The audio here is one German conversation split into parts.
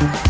Thank you.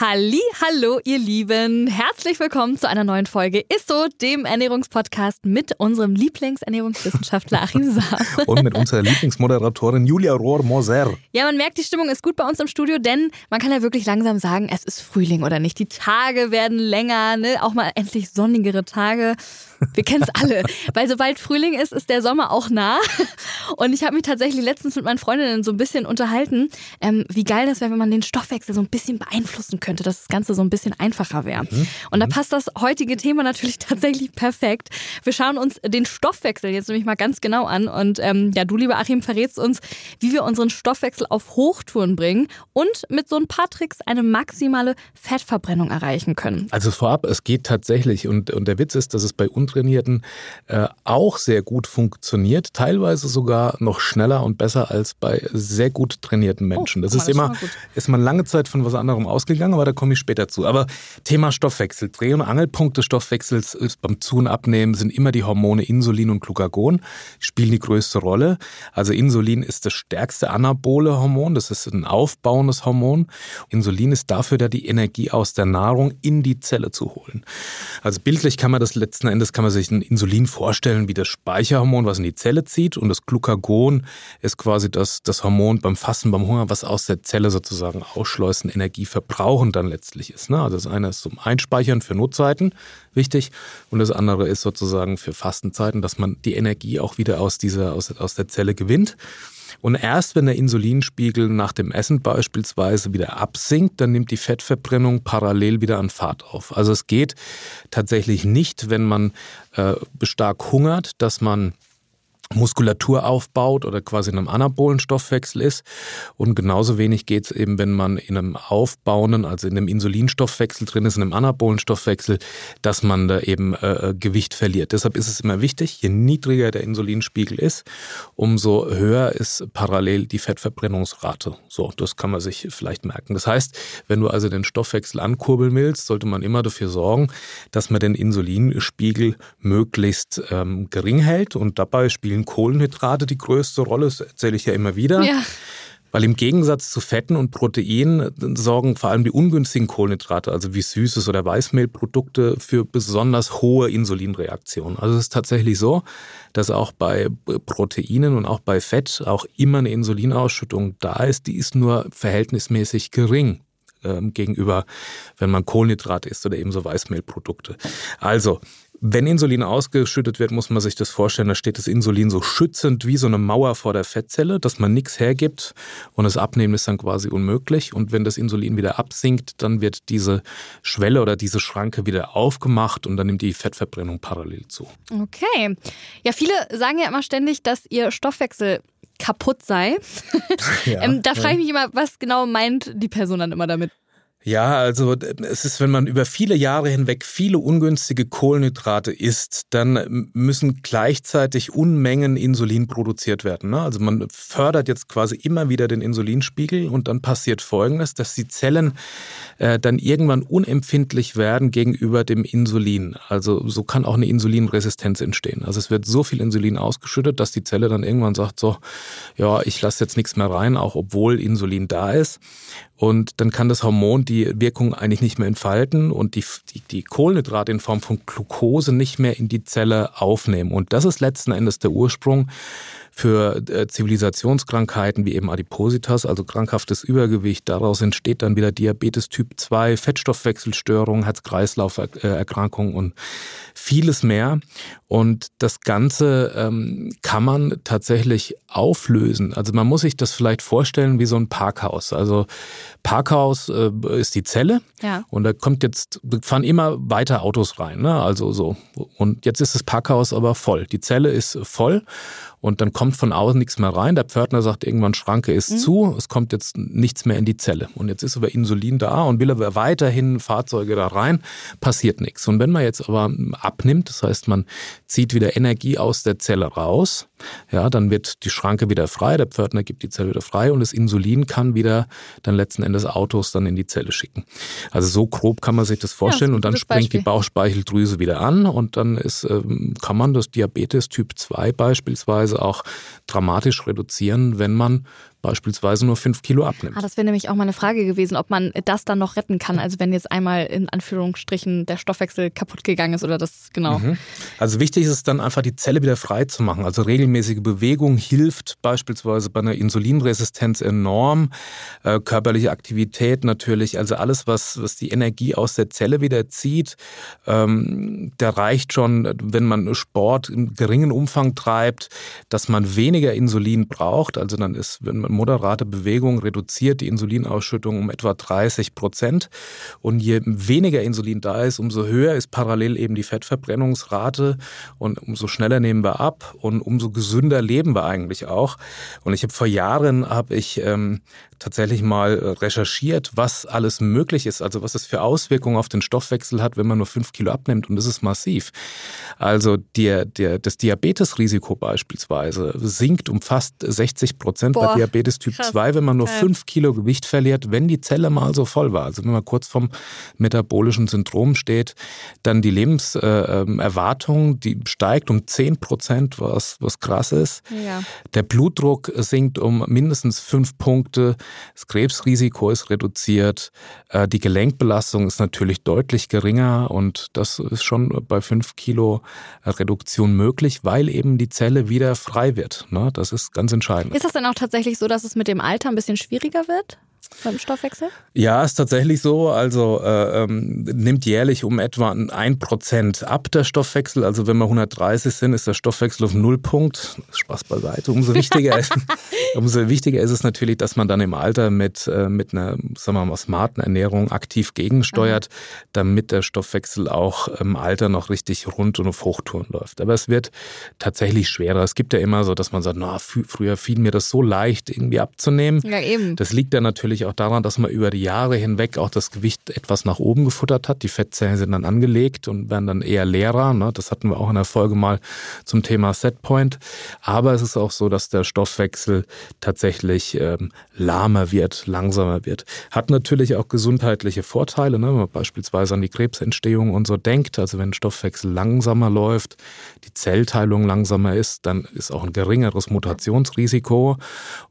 Halli, hallo ihr Lieben. Herzlich willkommen zu einer neuen Folge Isso, dem Ernährungspodcast mit unserem Lieblingsernährungswissenschaftler Achim Saar. Und mit unserer Lieblingsmoderatorin Julia Rohr-Moser. Ja, man merkt, die Stimmung ist gut bei uns im Studio, denn man kann ja wirklich langsam sagen, es ist Frühling oder nicht. Die Tage werden länger, ne? auch mal endlich sonnigere Tage. Wir kennen es alle, weil sobald Frühling ist, ist der Sommer auch nah. Und ich habe mich tatsächlich letztens mit meinen Freundinnen so ein bisschen unterhalten, ähm, wie geil das wäre, wenn man den Stoffwechsel so ein bisschen beeinflussen könnte, dass das Ganze so ein bisschen einfacher wäre. Mhm. Und da mhm. passt das heutige Thema natürlich tatsächlich perfekt. Wir schauen uns den Stoffwechsel jetzt nämlich mal ganz genau an. Und ähm, ja, du, lieber Achim, verrätst uns, wie wir unseren Stoffwechsel auf Hochtouren bringen und mit so ein paar Tricks eine maximale Fettverbrennung erreichen können. Also vorab, es geht tatsächlich und, und der Witz ist, dass es bei Untrainierten äh, auch sehr gut funktioniert, teilweise sogar noch schneller und besser als bei sehr gut trainierten Menschen. Oh, das ist das immer, ist man lange Zeit von was anderem ausgegangen, aber da komme ich später zu. Aber Thema Stoffwechsel. Dreh- und Angelpunkt des Stoffwechsels ist beim Zu- und Abnehmen sind immer die Hormone Insulin und Glucagon, die spielen die größte Rolle. Also Insulin ist das stärkste anabole Hormon, das ist ein aufbauendes Hormon. Insulin ist dafür da, die Energie aus der Nahrung in die Zelle zu holen. Also bildlich kann man das letzten Endes, kann man sich ein Insulin vorstellen wie das Speicherhormon, was in die Zelle zieht und das Glucagon ist quasi das, das Hormon beim Fasten, beim Hunger, was aus der Zelle sozusagen ausschleusen, Energie verbrauchen dann letztlich ist. Ne? Also das eine ist zum Einspeichern für Notzeiten wichtig und das andere ist sozusagen für Fastenzeiten, dass man die Energie auch wieder aus dieser, aus, aus der Zelle gewinnt. Und erst wenn der Insulinspiegel nach dem Essen beispielsweise wieder absinkt, dann nimmt die Fettverbrennung parallel wieder an Fahrt auf. Also es geht tatsächlich nicht, wenn man äh, stark hungert, dass man Muskulatur aufbaut oder quasi in einem anabolen Stoffwechsel ist. Und genauso wenig geht es eben, wenn man in einem aufbauenden, also in einem Insulinstoffwechsel drin ist, in einem anabolen Stoffwechsel, dass man da eben äh, äh, Gewicht verliert. Deshalb ist es immer wichtig, je niedriger der Insulinspiegel ist, umso höher ist parallel die Fettverbrennungsrate. So, das kann man sich vielleicht merken. Das heißt, wenn du also den Stoffwechsel ankurbeln willst, sollte man immer dafür sorgen, dass man den Insulinspiegel möglichst ähm, gering hält und dabei spielt spielen Kohlenhydrate die größte Rolle, das erzähle ich ja immer wieder. Ja. Weil im Gegensatz zu Fetten und Proteinen sorgen vor allem die ungünstigen Kohlenhydrate, also wie Süßes oder Weißmehlprodukte, für besonders hohe Insulinreaktionen. Also es ist tatsächlich so, dass auch bei Proteinen und auch bei Fett auch immer eine Insulinausschüttung da ist. Die ist nur verhältnismäßig gering ähm, gegenüber, wenn man Kohlenhydrate isst oder eben so Weißmehlprodukte. Also wenn Insulin ausgeschüttet wird, muss man sich das vorstellen, da steht das Insulin so schützend wie so eine Mauer vor der Fettzelle, dass man nichts hergibt und das Abnehmen ist dann quasi unmöglich. Und wenn das Insulin wieder absinkt, dann wird diese Schwelle oder diese Schranke wieder aufgemacht und dann nimmt die Fettverbrennung parallel zu. Okay. Ja, viele sagen ja immer ständig, dass ihr Stoffwechsel kaputt sei. Ja, ähm, da frage ich mich immer, was genau meint die Person dann immer damit? Ja, also es ist, wenn man über viele Jahre hinweg viele ungünstige Kohlenhydrate isst, dann müssen gleichzeitig Unmengen Insulin produziert werden. Ne? Also man fördert jetzt quasi immer wieder den Insulinspiegel und dann passiert Folgendes, dass die Zellen äh, dann irgendwann unempfindlich werden gegenüber dem Insulin. Also so kann auch eine Insulinresistenz entstehen. Also es wird so viel Insulin ausgeschüttet, dass die Zelle dann irgendwann sagt so, ja, ich lasse jetzt nichts mehr rein, auch obwohl Insulin da ist. Und dann kann das Hormon die Wirkung eigentlich nicht mehr entfalten und die, die, die Kohlenhydrate in Form von Glucose nicht mehr in die Zelle aufnehmen. Und das ist letzten Endes der Ursprung für äh, Zivilisationskrankheiten wie eben Adipositas, also krankhaftes Übergewicht. Daraus entsteht dann wieder Diabetes Typ 2, Fettstoffwechselstörungen, Herz-Kreislauf-Erkrankungen und vieles mehr. Und das Ganze ähm, kann man tatsächlich auflösen. Also man muss sich das vielleicht vorstellen wie so ein Parkhaus. Also Parkhaus äh, ist die Zelle ja. und da kommt jetzt, fahren immer weiter Autos rein. Ne? Also so. Und jetzt ist das Parkhaus aber voll. Die Zelle ist voll und dann kommt von außen nichts mehr rein. Der Pförtner sagt irgendwann, Schranke ist mhm. zu, es kommt jetzt nichts mehr in die Zelle. Und jetzt ist aber Insulin da und will aber weiterhin Fahrzeuge da rein, passiert nichts. Und wenn man jetzt aber abnimmt, das heißt, man zieht wieder Energie aus der Zelle raus, ja, dann wird die Schranke wieder frei, der Pförtner gibt die Zelle wieder frei und das Insulin kann wieder dann letzten Endes Autos dann in die Zelle schicken. Also so grob kann man sich das vorstellen ja, das und dann springt Beispiel. die Bauchspeicheldrüse wieder an und dann ist, ähm, kann man das Diabetes Typ 2 beispielsweise auch dramatisch reduzieren, wenn man beispielsweise nur fünf Kilo abnimmt. Ah, das wäre nämlich auch mal eine Frage gewesen, ob man das dann noch retten kann. Also wenn jetzt einmal in Anführungsstrichen der Stoffwechsel kaputt gegangen ist oder das genau. Mhm. Also wichtig ist es dann einfach, die Zelle wieder frei zu machen. Also regelmäßige Bewegung hilft beispielsweise bei einer Insulinresistenz enorm. Äh, körperliche Aktivität natürlich, also alles, was, was die Energie aus der Zelle wieder zieht, ähm, da reicht schon, wenn man Sport im geringen Umfang treibt, dass man weniger Insulin braucht. Also dann ist, wenn man moderate Bewegung reduziert die Insulinausschüttung um etwa 30 Prozent. Und je weniger Insulin da ist, umso höher ist parallel eben die Fettverbrennungsrate und umso schneller nehmen wir ab und umso gesünder leben wir eigentlich auch. Und ich habe vor Jahren habe ich ähm, tatsächlich mal äh, recherchiert, was alles möglich ist, also was es für Auswirkungen auf den Stoffwechsel hat, wenn man nur fünf Kilo abnimmt. Und das ist massiv. Also der, der, das Diabetesrisiko beispielsweise sinkt um fast 60 Prozent bei Diabetes Typ krass. 2, wenn man nur fünf Kilo Gewicht verliert, wenn die Zelle mal so voll war. Also wenn man kurz vom metabolischen Syndrom steht, dann die Lebenserwartung, äh, die steigt um 10 Prozent, was, was krass ist. Ja. Der Blutdruck sinkt um mindestens fünf Punkte. Das Krebsrisiko ist reduziert. Äh, die Gelenkbelastung ist natürlich deutlich geringer und das ist schon bei fünf Kilo Reduktion möglich, weil eben die Zelle wieder frei wird. Ne? Das ist ganz entscheidend. Ist das dann auch tatsächlich so, dass es mit dem Alter ein bisschen schwieriger wird? Beim Stoffwechsel? Ja, ist tatsächlich so. Also äh, ähm, nimmt jährlich um etwa ein Prozent ab der Stoffwechsel. Also wenn wir 130 sind, ist der Stoffwechsel auf Nullpunkt. Spaß beiseite. Umso wichtiger, ist, umso wichtiger ist es natürlich, dass man dann im Alter mit, äh, mit einer sagen wir mal, smarten Ernährung aktiv gegensteuert, mhm. damit der Stoffwechsel auch im Alter noch richtig rund und auf Hochtouren läuft. Aber es wird tatsächlich schwerer. Es gibt ja immer so, dass man sagt, na, früher fiel mir das so leicht, irgendwie abzunehmen. Ja, eben. Das liegt dann natürlich natürlich auch daran, dass man über die Jahre hinweg auch das Gewicht etwas nach oben gefuttert hat. Die Fettzellen sind dann angelegt und werden dann eher leerer. Ne? Das hatten wir auch in der Folge mal zum Thema Setpoint. Aber es ist auch so, dass der Stoffwechsel tatsächlich ähm, lahmer wird, langsamer wird. Hat natürlich auch gesundheitliche Vorteile, ne? wenn man beispielsweise an die Krebsentstehung und so denkt. Also wenn Stoffwechsel langsamer läuft, die Zellteilung langsamer ist, dann ist auch ein geringeres Mutationsrisiko.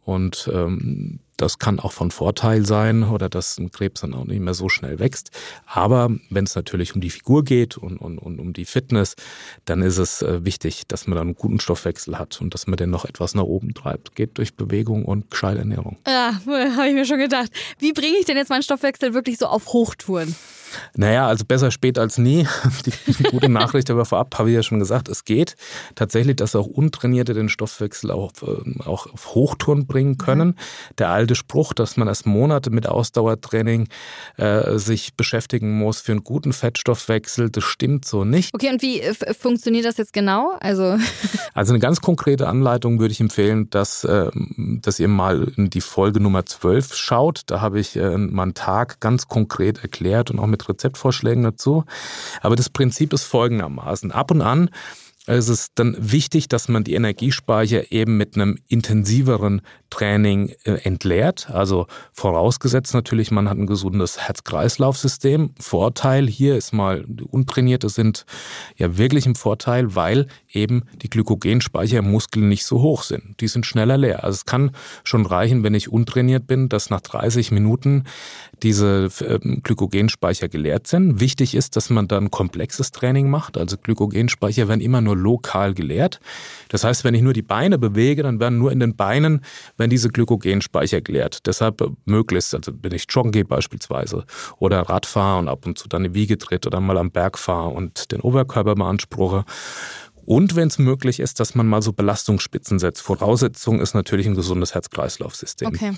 Und ähm, das kann auch von Vorteil sein oder dass ein Krebs dann auch nicht mehr so schnell wächst. Aber wenn es natürlich um die Figur geht und, und, und um die Fitness, dann ist es äh, wichtig, dass man dann einen guten Stoffwechsel hat und dass man den noch etwas nach oben treibt. Geht durch Bewegung und gescheite Ernährung. Ja, habe ich mir schon gedacht. Wie bringe ich denn jetzt meinen Stoffwechsel wirklich so auf Hochtouren? Naja, also besser spät als nie. Die gute Nachricht aber vorab habe ich ja schon gesagt, es geht tatsächlich, dass auch Untrainierte den Stoffwechsel auch, ähm, auch auf Hochtouren bringen können. Mhm. Der alte Spruch, dass man erst Monate mit Ausdauertraining äh, sich beschäftigen muss für einen guten Fettstoffwechsel, das stimmt so nicht. Okay, und wie äh, funktioniert das jetzt genau? Also, also eine ganz konkrete Anleitung würde ich empfehlen, dass, äh, dass ihr mal in die Folge Nummer 12 schaut. Da habe ich äh, mal einen Tag ganz konkret erklärt und auch mit Rezeptvorschlägen dazu. Aber das Prinzip ist folgendermaßen. Ab und an ist es dann wichtig, dass man die Energiespeicher eben mit einem intensiveren Training äh, entleert. Also vorausgesetzt natürlich, man hat ein gesundes Herz-Kreislauf-System. Vorteil hier ist mal, Untrainierte sind ja wirklich im Vorteil, weil eben die Glykogenspeicher im Muskel nicht so hoch sind. Die sind schneller leer. Also es kann schon reichen, wenn ich untrainiert bin, dass nach 30 Minuten diese ähm, Glykogenspeicher geleert sind. Wichtig ist, dass man dann komplexes Training macht. Also Glykogenspeicher werden immer nur lokal geleert. Das heißt, wenn ich nur die Beine bewege, dann werden nur in den Beinen werden diese Glykogenspeicher geleert. Deshalb möglichst, also wenn ich joggen gehe beispielsweise oder Rad fahre und ab und zu dann eine Wiege tritt oder mal am Berg fahre und den Oberkörper beanspruche, und wenn es möglich ist, dass man mal so Belastungsspitzen setzt. Voraussetzung ist natürlich ein gesundes Herz-Kreislauf-System. Okay.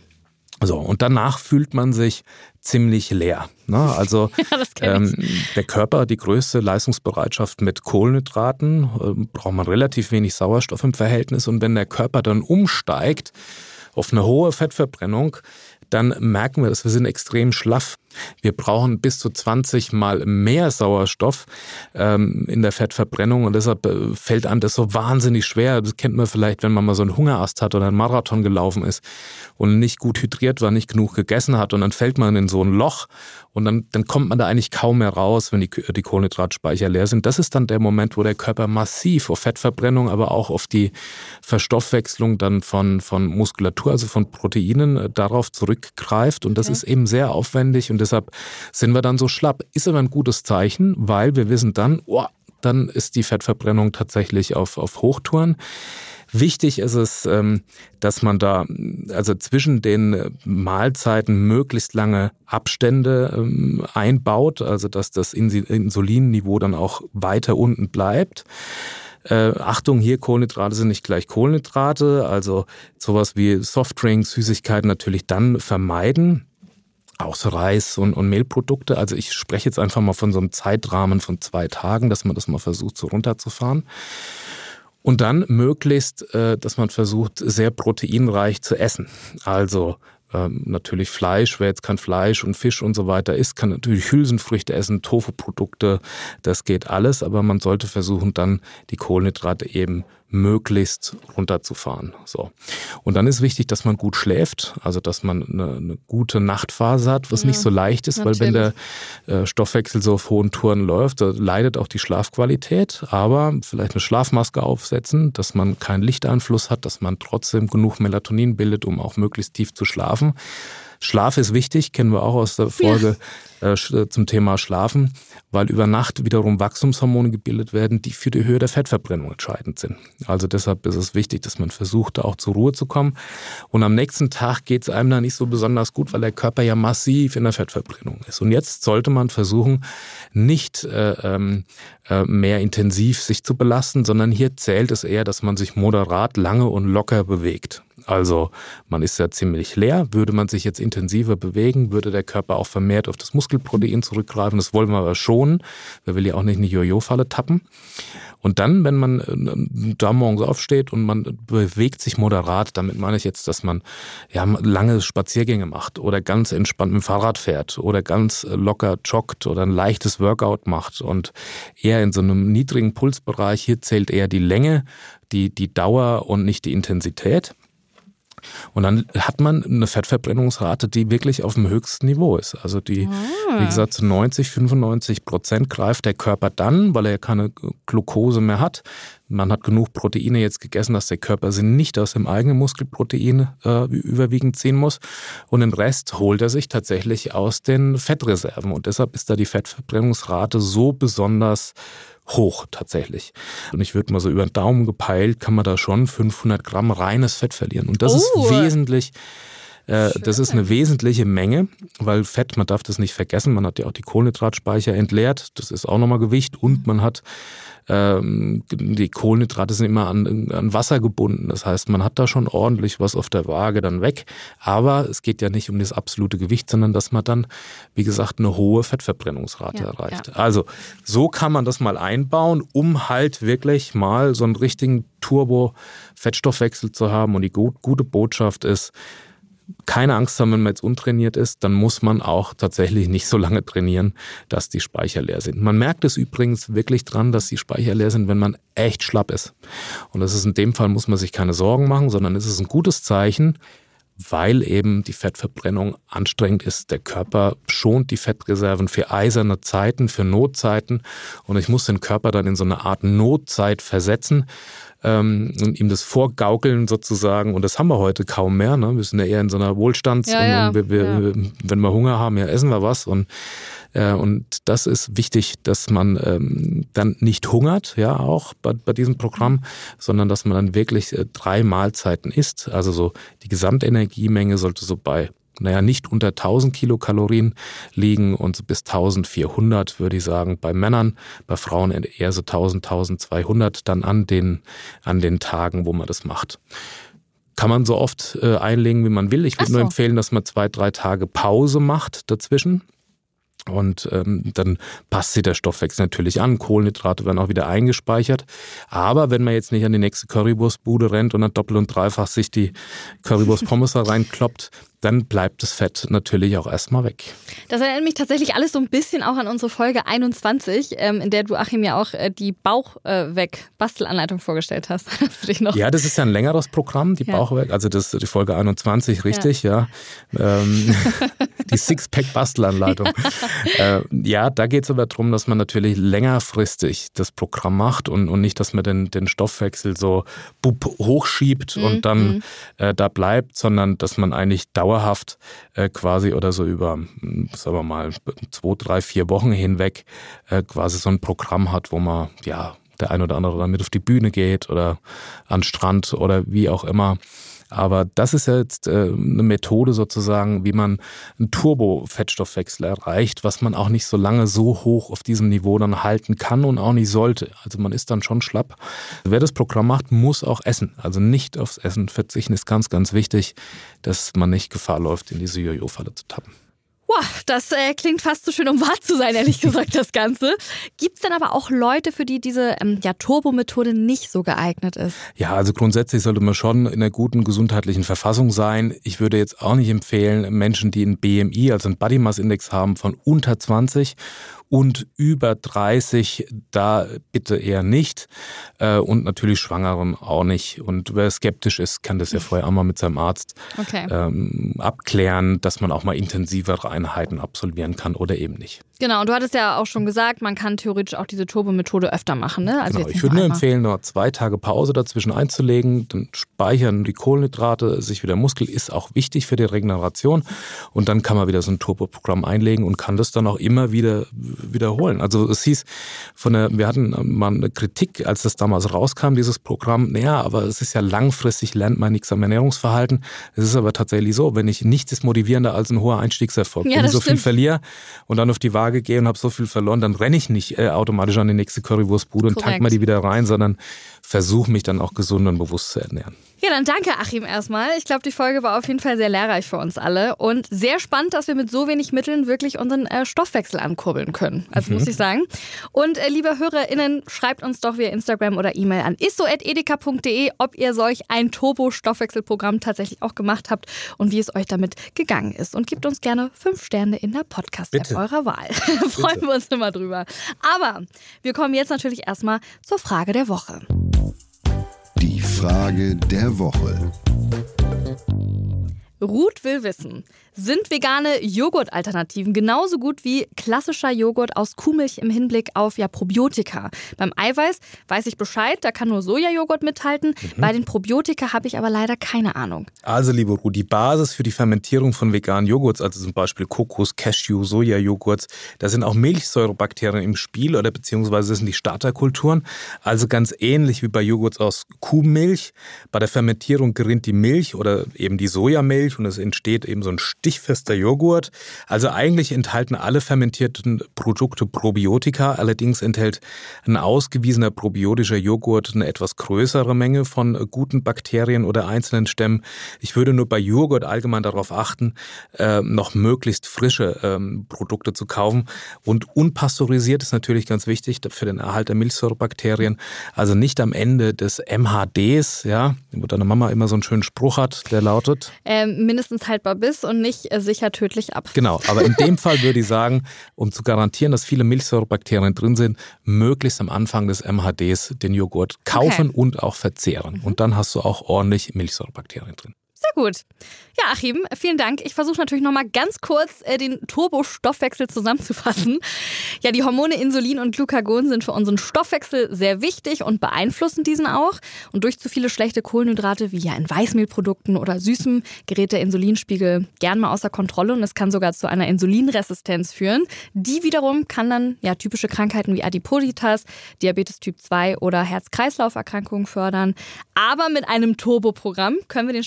So, und danach fühlt man sich ziemlich leer. Ne? Also ja, ähm, der Körper, die größte Leistungsbereitschaft mit Kohlenhydraten, äh, braucht man relativ wenig Sauerstoff im Verhältnis. Und wenn der Körper dann umsteigt auf eine hohe Fettverbrennung, dann merken wir, dass wir sind extrem schlaff. Wir brauchen bis zu 20 Mal mehr Sauerstoff ähm, in der Fettverbrennung und deshalb äh, fällt einem das so wahnsinnig schwer. Das kennt man vielleicht, wenn man mal so einen Hungerast hat oder einen Marathon gelaufen ist und nicht gut hydriert war, nicht genug gegessen hat und dann fällt man in so ein Loch und dann, dann kommt man da eigentlich kaum mehr raus, wenn die, die Kohlenhydratspeicher leer sind. Das ist dann der Moment, wo der Körper massiv auf Fettverbrennung, aber auch auf die Verstoffwechslung dann von, von Muskulatur, also von Proteinen, äh, darauf zurückgreift. Und das okay. ist eben sehr aufwendig und deshalb sind wir dann so schlapp. Ist aber ein gutes Zeichen, weil wir wissen dann, oh, dann ist die Fettverbrennung tatsächlich auf, auf Hochtouren. Wichtig ist es, ähm, dass man da also zwischen den Mahlzeiten möglichst lange Abstände ähm, einbaut, also dass das Insulinniveau dann auch weiter unten bleibt. Äh, Achtung, hier Kohlenhydrate sind nicht gleich Kohlenhydrate, also sowas wie Softdrinks, Süßigkeiten natürlich dann vermeiden. Auch so Reis und, und Mehlprodukte. Also ich spreche jetzt einfach mal von so einem Zeitrahmen von zwei Tagen, dass man das mal versucht, so runterzufahren. Und dann möglichst, äh, dass man versucht, sehr proteinreich zu essen. Also ähm, natürlich Fleisch, wer jetzt kein Fleisch und Fisch und so weiter isst, kann natürlich Hülsenfrüchte essen, Tofu-Produkte, das geht alles, aber man sollte versuchen, dann die Kohlenhydrate eben möglichst runterzufahren. So. Und dann ist wichtig, dass man gut schläft, also dass man eine, eine gute Nachtphase hat, was ja, nicht so leicht ist, natürlich. weil wenn der äh, Stoffwechsel so auf hohen Touren läuft, da leidet auch die Schlafqualität. Aber vielleicht eine Schlafmaske aufsetzen, dass man keinen Lichteinfluss hat, dass man trotzdem genug Melatonin bildet, um auch möglichst tief zu schlafen. Schlaf ist wichtig, kennen wir auch aus der Folge ja. äh, zum Thema Schlafen, weil über Nacht wiederum Wachstumshormone gebildet werden, die für die Höhe der Fettverbrennung entscheidend sind. Also deshalb ist es wichtig, dass man versucht, da auch zur Ruhe zu kommen. Und am nächsten Tag geht es einem da nicht so besonders gut, weil der Körper ja massiv in der Fettverbrennung ist. Und jetzt sollte man versuchen, nicht äh, ähm, äh, mehr intensiv sich zu belasten, sondern hier zählt es eher, dass man sich moderat lange und locker bewegt. Also man ist ja ziemlich leer. Würde man sich jetzt intensiver bewegen, würde der Körper auch vermehrt auf das Muskelprotein zurückgreifen. Das wollen wir aber schon. Wir will ja auch nicht in die Jojo-Falle tappen. Und dann, wenn man äh, da morgens aufsteht und man bewegt sich moderat, damit meine ich jetzt, dass man ja lange Spaziergänge macht oder ganz entspannt mit dem Fahrrad fährt oder ganz locker joggt oder ein leichtes Workout macht und eher in so einem niedrigen Pulsbereich. Hier zählt eher die Länge, die, die Dauer und nicht die Intensität. Und dann hat man eine Fettverbrennungsrate, die wirklich auf dem höchsten Niveau ist. Also die, ah. wie gesagt, zu 90, 95 Prozent greift der Körper dann, weil er keine Glucose mehr hat. Man hat genug Proteine jetzt gegessen, dass der Körper sie nicht aus dem eigenen Muskelprotein äh, überwiegend ziehen muss. Und den Rest holt er sich tatsächlich aus den Fettreserven. Und deshalb ist da die Fettverbrennungsrate so besonders hoch tatsächlich. Und ich würde mal so über den Daumen gepeilt, kann man da schon 500 Gramm reines Fett verlieren. Und das oh. ist wesentlich äh, das ist eine wesentliche Menge, weil Fett, man darf das nicht vergessen, man hat ja auch die Kohlenhydratspeicher entleert, das ist auch nochmal Gewicht und man hat ähm, die Kohlenhydrate sind immer an, an Wasser gebunden. Das heißt, man hat da schon ordentlich was auf der Waage dann weg. Aber es geht ja nicht um das absolute Gewicht, sondern dass man dann, wie gesagt, eine hohe Fettverbrennungsrate ja, erreicht. Ja. Also so kann man das mal einbauen, um halt wirklich mal so einen richtigen Turbo-Fettstoffwechsel zu haben. Und die gut, gute Botschaft ist, keine Angst haben, wenn man jetzt untrainiert ist, dann muss man auch tatsächlich nicht so lange trainieren, dass die Speicher leer sind. Man merkt es übrigens wirklich dran, dass die Speicher leer sind, wenn man echt schlapp ist. Und das ist in dem Fall, muss man sich keine Sorgen machen, sondern es ist ein gutes Zeichen, weil eben die Fettverbrennung anstrengend ist. Der Körper schont die Fettreserven für eiserne Zeiten, für Notzeiten und ich muss den Körper dann in so eine Art Notzeit versetzen ähm, und ihm das vorgaukeln sozusagen. Und das haben wir heute kaum mehr. Ne? Wir sind ja eher in so einer Wohlstands- ja, ja. und wir, wir, ja. wenn wir Hunger haben, ja, essen wir was. Und, und das ist wichtig, dass man ähm, dann nicht hungert, ja, auch bei, bei diesem Programm, sondern dass man dann wirklich äh, drei Mahlzeiten isst. Also so die Gesamtenergiemenge sollte so bei naja, nicht unter 1000 Kilokalorien liegen und bis 1400 würde ich sagen bei Männern, bei Frauen eher so 1000, 1200 dann an den, an den Tagen, wo man das macht. Kann man so oft äh, einlegen, wie man will. Ich würde so. nur empfehlen, dass man zwei, drei Tage Pause macht dazwischen. Und ähm, dann passt sich der Stoffwechsel natürlich an. Kohlenhydrate werden auch wieder eingespeichert. Aber wenn man jetzt nicht an die nächste Currywurstbude rennt und dann doppelt und dreifach sich die Currywurst Pommes da reinkloppt, dann bleibt das Fett natürlich auch erstmal weg. Das erinnert mich tatsächlich alles so ein bisschen auch an unsere Folge 21, ähm, in der du, Achim, ja auch äh, die Bauchweg-Bastelanleitung vorgestellt hast. hast ja, das ist ja ein längeres Programm, die ja. Bauchweg, also das ist die Folge 21, richtig, ja. ja. Ähm, die Sixpack-Bastelanleitung. äh, ja, da geht es aber darum, dass man natürlich längerfristig das Programm macht und, und nicht, dass man den, den Stoffwechsel so bup, hochschiebt mhm. und dann äh, da bleibt, sondern dass man eigentlich dauerhaft dauerhaft äh, quasi oder so über, sagen wir mal, zwei, drei, vier Wochen hinweg äh, quasi so ein Programm hat, wo man, ja, der ein oder andere damit auf die Bühne geht oder an Strand oder wie auch immer. Aber das ist jetzt äh, eine Methode sozusagen, wie man einen Turbo-Fettstoffwechsel erreicht, was man auch nicht so lange so hoch auf diesem Niveau dann halten kann und auch nicht sollte. Also man ist dann schon schlapp. Wer das Programm macht, muss auch essen. Also nicht aufs Essen verzichten ist ganz, ganz wichtig, dass man nicht Gefahr läuft, in diese Jojo-Falle zu tappen. Boah, das äh, klingt fast zu so schön, um wahr zu sein, ehrlich gesagt, das Ganze. Gibt es denn aber auch Leute, für die diese ähm, ja, Turbo-Methode nicht so geeignet ist? Ja, also grundsätzlich sollte man schon in einer guten gesundheitlichen Verfassung sein. Ich würde jetzt auch nicht empfehlen, Menschen, die ein BMI, also ein Body Mass Index haben von unter 20 und über 30 da bitte eher nicht äh, und natürlich Schwangeren auch nicht. Und wer skeptisch ist, kann das ja vorher auch mal mit seinem Arzt okay. ähm, abklären, dass man auch mal intensivere Einheiten absolvieren kann oder eben nicht. Genau, und du hattest ja auch schon gesagt, man kann theoretisch auch diese Turbo-Methode öfter machen. Ne? Also genau, ich würde nur empfehlen, noch zwei Tage Pause dazwischen einzulegen, dann speichern die Kohlenhydrate sich wieder Muskel, ist auch wichtig für die Regeneration und dann kann man wieder so ein Turbo-Programm einlegen und kann das dann auch immer wieder wiederholen. Also es hieß von der, wir hatten mal eine Kritik, als das damals rauskam, dieses Programm, naja, aber es ist ja langfristig, lernt man nichts am Ernährungsverhalten. Es ist aber tatsächlich so, wenn ich nichts ist motivierender als ein hoher Einstiegserfolg. Ja, wenn ich so stimmt. viel verliere und dann auf die Waage gehe und habe so viel verloren, dann renne ich nicht äh, automatisch an die nächste Currywurstbude und tank mal die wieder rein, sondern versuche mich dann auch gesund und bewusst zu ernähren. Ja, dann danke Achim erstmal. Ich glaube, die Folge war auf jeden Fall sehr lehrreich für uns alle und sehr spannend, dass wir mit so wenig Mitteln wirklich unseren äh, Stoffwechsel ankurbeln können. Also mhm. muss ich sagen. Und äh, liebe HörerInnen, schreibt uns doch via Instagram oder E-Mail an isto.edeka.de, ob ihr solch ein Turbo-Stoffwechselprogramm tatsächlich auch gemacht habt und wie es euch damit gegangen ist. Und gebt uns gerne fünf Sterne in der Podcast-App eurer Wahl. Freuen wir uns immer drüber. Aber wir kommen jetzt natürlich erstmal zur Frage der Woche. Frage der Woche. Ruth will wissen, sind vegane Joghurtalternativen genauso gut wie klassischer Joghurt aus Kuhmilch im Hinblick auf ja, Probiotika? Beim Eiweiß weiß ich Bescheid, da kann nur Sojajoghurt mithalten. Mhm. Bei den Probiotika habe ich aber leider keine Ahnung. Also, liebe Ruth, die Basis für die Fermentierung von veganen Joghurts, also zum Beispiel Kokos, Cashew, Sojajoghurts, da sind auch Milchsäurebakterien im Spiel oder beziehungsweise sind die Starterkulturen. Also ganz ähnlich wie bei Joghurts aus Kuhmilch. Bei der Fermentierung gerinnt die Milch oder eben die Sojamilch und es entsteht eben so ein stichfester Joghurt. Also eigentlich enthalten alle fermentierten Produkte Probiotika. Allerdings enthält ein ausgewiesener probiotischer Joghurt eine etwas größere Menge von guten Bakterien oder einzelnen Stämmen. Ich würde nur bei Joghurt allgemein darauf achten, äh, noch möglichst frische ähm, Produkte zu kaufen. Und unpasteurisiert ist natürlich ganz wichtig für den Erhalt der Milchsäurebakterien. Also nicht am Ende des MHDs, ja, wo deine Mama immer so einen schönen Spruch hat, der lautet. Ähm, mindestens haltbar bis und nicht äh, sicher tödlich ab. Genau, aber in dem Fall würde ich sagen, um zu garantieren, dass viele Milchsäurebakterien drin sind, möglichst am Anfang des MHDs den Joghurt kaufen okay. und auch verzehren. Mhm. Und dann hast du auch ordentlich Milchsäurebakterien drin. Sehr gut. Ja, Achim, vielen Dank. Ich versuche natürlich nochmal ganz kurz äh, den Turbostoffwechsel zusammenzufassen. Ja, die Hormone Insulin und Glucagon sind für unseren Stoffwechsel sehr wichtig und beeinflussen diesen auch. Und durch zu viele schlechte Kohlenhydrate, wie ja in Weißmehlprodukten oder Süßem, gerät der Insulinspiegel gern mal außer Kontrolle und es kann sogar zu einer Insulinresistenz führen. Die wiederum kann dann ja typische Krankheiten wie Adipositas, Diabetes Typ 2 oder Herz-Kreislauf-Erkrankungen fördern. Aber mit einem Turboprogramm können wir den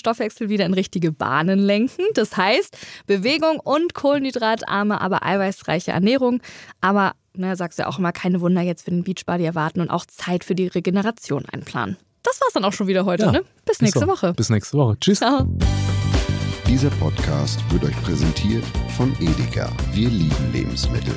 Stoffwechsel wieder in richtige Bahnen lenken. Das heißt, Bewegung und kohlenhydratarme, aber eiweißreiche Ernährung. Aber, ne, sagst du ja auch immer, keine Wunder jetzt für den Beachbody erwarten und auch Zeit für die Regeneration einplanen. Das war's dann auch schon wieder heute, ja, ne? Bis nächste so. Woche. Bis nächste Woche. Tschüss. Ciao. Dieser Podcast wird euch präsentiert von Edeka. Wir lieben Lebensmittel.